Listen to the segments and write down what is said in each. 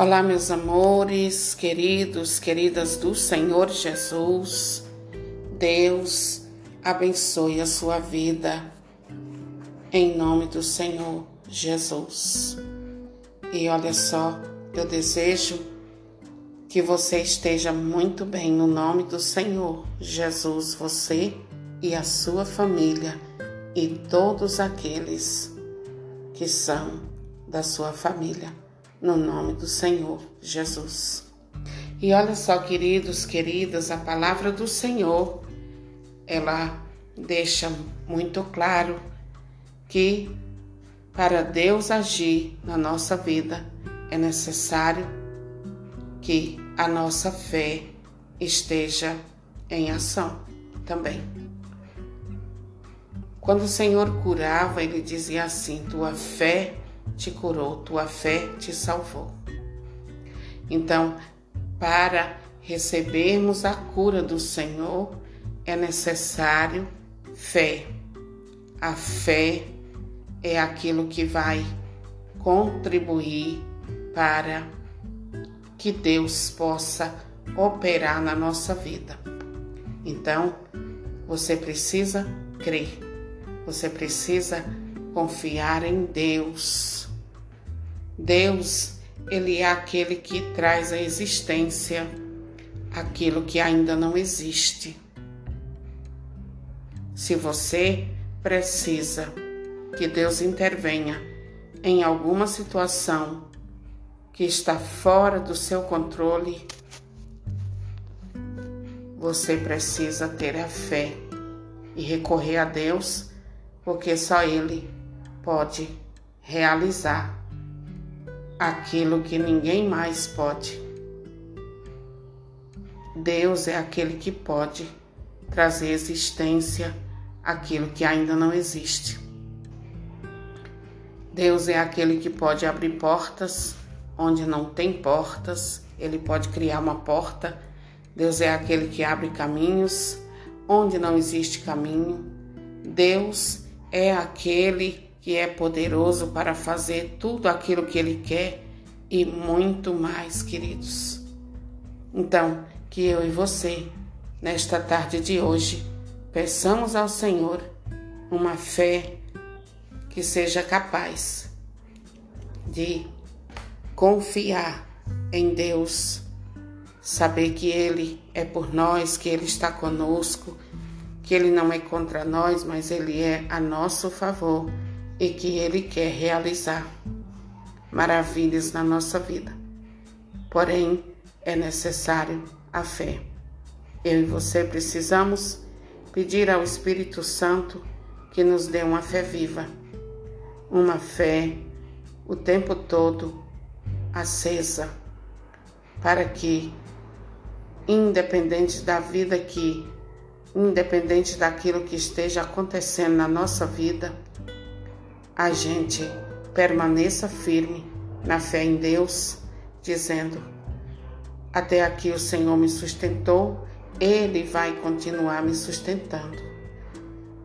Olá, meus amores, queridos, queridas do Senhor Jesus. Deus abençoe a sua vida em nome do Senhor Jesus. E olha só, eu desejo que você esteja muito bem no nome do Senhor Jesus, você e a sua família e todos aqueles que são da sua família no nome do Senhor Jesus. E olha só, queridos, queridas, a palavra do Senhor, ela deixa muito claro que para Deus agir na nossa vida é necessário que a nossa fé esteja em ação também. Quando o Senhor curava, ele dizia assim: Tua fé te curou, tua fé te salvou. Então, para recebermos a cura do Senhor, é necessário fé. A fé é aquilo que vai contribuir para que Deus possa operar na nossa vida. Então, você precisa crer, você precisa confiar em Deus. Deus, ele é aquele que traz à existência aquilo que ainda não existe. Se você precisa que Deus intervenha em alguma situação que está fora do seu controle, você precisa ter a fé e recorrer a Deus, porque só Ele pode realizar aquilo que ninguém mais pode. Deus é aquele que pode trazer existência aquilo que ainda não existe. Deus é aquele que pode abrir portas onde não tem portas, ele pode criar uma porta. Deus é aquele que abre caminhos onde não existe caminho. Deus é aquele que é poderoso para fazer tudo aquilo que Ele quer e muito mais, queridos. Então, que eu e você, nesta tarde de hoje, peçamos ao Senhor uma fé que seja capaz de confiar em Deus, saber que Ele é por nós, que Ele está conosco, que Ele não é contra nós, mas Ele é a nosso favor e que Ele quer realizar maravilhas na nossa vida. Porém, é necessário a fé. Eu e você precisamos pedir ao Espírito Santo que nos dê uma fé viva, uma fé o tempo todo acesa, para que, independente da vida que, independente daquilo que esteja acontecendo na nossa vida, a gente permaneça firme na fé em Deus, dizendo: Até aqui o Senhor me sustentou, Ele vai continuar me sustentando.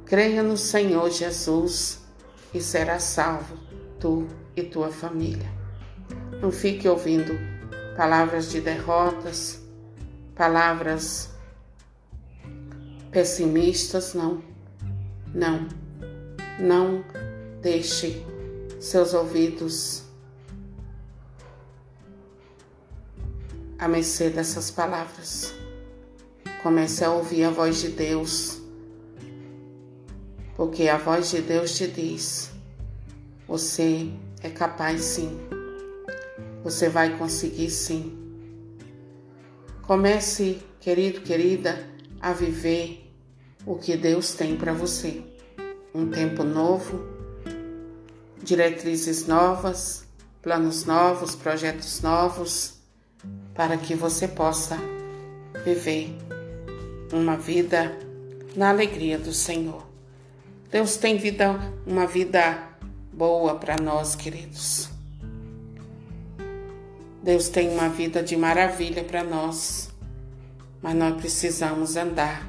Creia no Senhor Jesus e será salvo, tu e tua família. Não fique ouvindo palavras de derrotas, palavras pessimistas, não. Não. Não Deixe seus ouvidos a mercê dessas palavras. Comece a ouvir a voz de Deus, porque a voz de Deus te diz: você é capaz sim, você vai conseguir sim. Comece, querido, querida, a viver o que Deus tem para você. Um tempo novo diretrizes novas, planos novos, projetos novos, para que você possa viver uma vida na alegria do Senhor. Deus tem vida, uma vida boa para nós, queridos. Deus tem uma vida de maravilha para nós, mas nós precisamos andar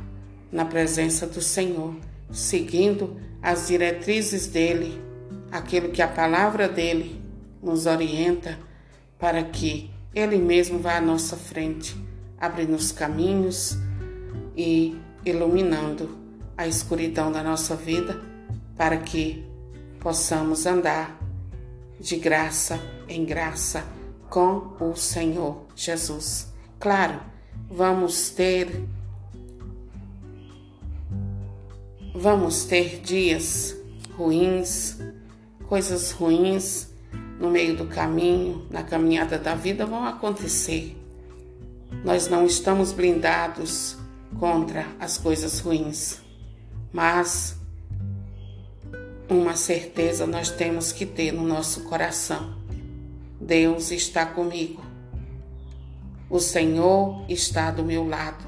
na presença do Senhor, seguindo as diretrizes dele aquilo que a palavra dele nos orienta para que Ele mesmo vai à nossa frente, abrindo os caminhos e iluminando a escuridão da nossa vida para que possamos andar de graça em graça com o Senhor Jesus. Claro, vamos ter vamos ter dias ruins, coisas ruins no meio do caminho, na caminhada da vida vão acontecer. Nós não estamos blindados contra as coisas ruins, mas uma certeza nós temos que ter no nosso coração: Deus está comigo. O Senhor está do meu lado.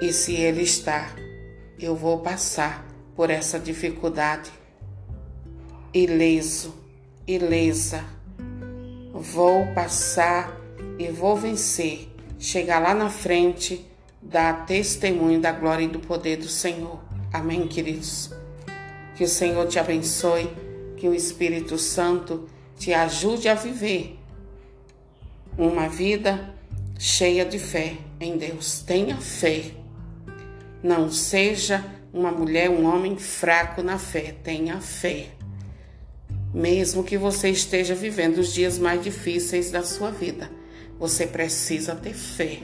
E se Ele está, eu vou passar por essa dificuldade ileso, ilesa. Vou passar e vou vencer. Chegar lá na frente, dar testemunho da glória e do poder do Senhor. Amém, queridos? Que o Senhor te abençoe, que o Espírito Santo te ajude a viver uma vida cheia de fé em Deus. Tenha fé. Não seja uma mulher, um homem fraco na fé. Tenha fé. Mesmo que você esteja vivendo os dias mais difíceis da sua vida, você precisa ter fé.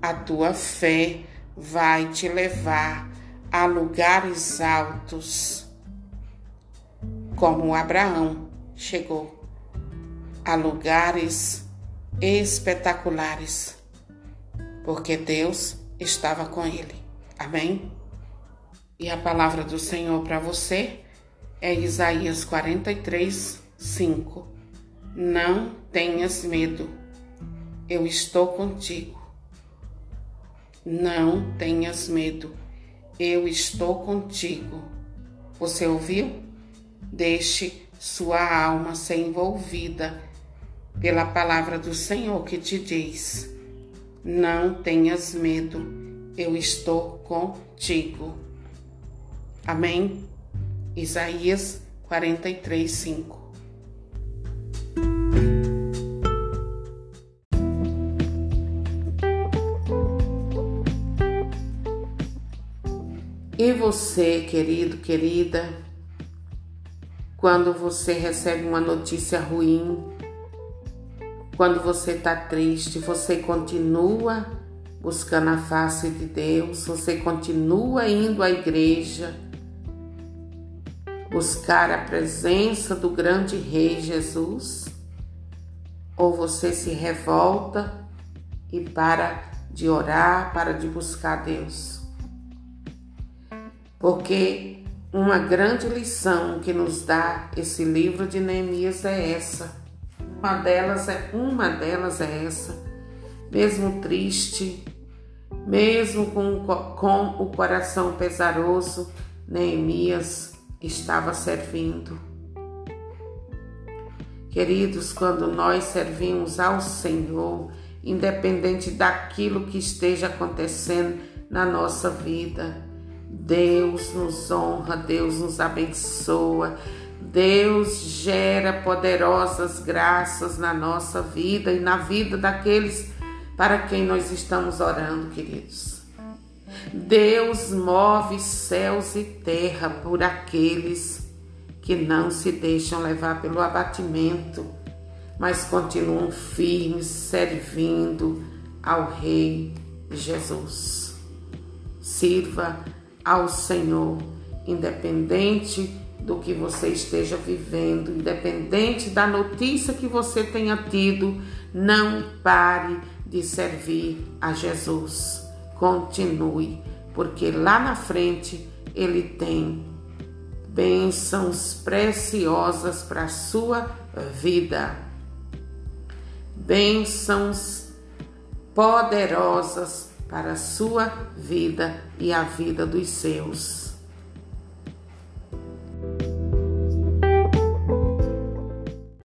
A tua fé vai te levar a lugares altos como Abraão chegou a lugares espetaculares, porque Deus estava com ele. Amém? E a palavra do Senhor para você é Isaías 43, 5. Não tenhas medo, eu estou contigo. Não tenhas medo, eu estou contigo. Você ouviu? Deixe sua alma ser envolvida pela palavra do Senhor que te diz: Não tenhas medo, eu estou contigo. Amém? Isaías 43, 5. E você, querido, querida, quando você recebe uma notícia ruim, quando você está triste, você continua buscando a face de Deus, você continua indo à igreja, buscar a presença do grande Rei Jesus, ou você se revolta e para de orar, para de buscar Deus. Porque uma grande lição que nos dá esse livro de Neemias é essa. Uma delas é uma delas é essa. Mesmo triste, mesmo com, com o coração pesaroso, Neemias estava servindo. Queridos, quando nós servimos ao Senhor, independente daquilo que esteja acontecendo na nossa vida, Deus nos honra, Deus nos abençoa, Deus gera poderosas graças na nossa vida e na vida daqueles para quem nós estamos orando, queridos. Deus move céus e terra por aqueles que não se deixam levar pelo abatimento, mas continuam firmes servindo ao Rei Jesus. Sirva ao Senhor, independente do que você esteja vivendo, independente da notícia que você tenha tido, não pare de servir a Jesus. Continue, porque lá na frente ele tem bênçãos preciosas para a sua vida. Bênçãos poderosas para a sua vida e a vida dos seus.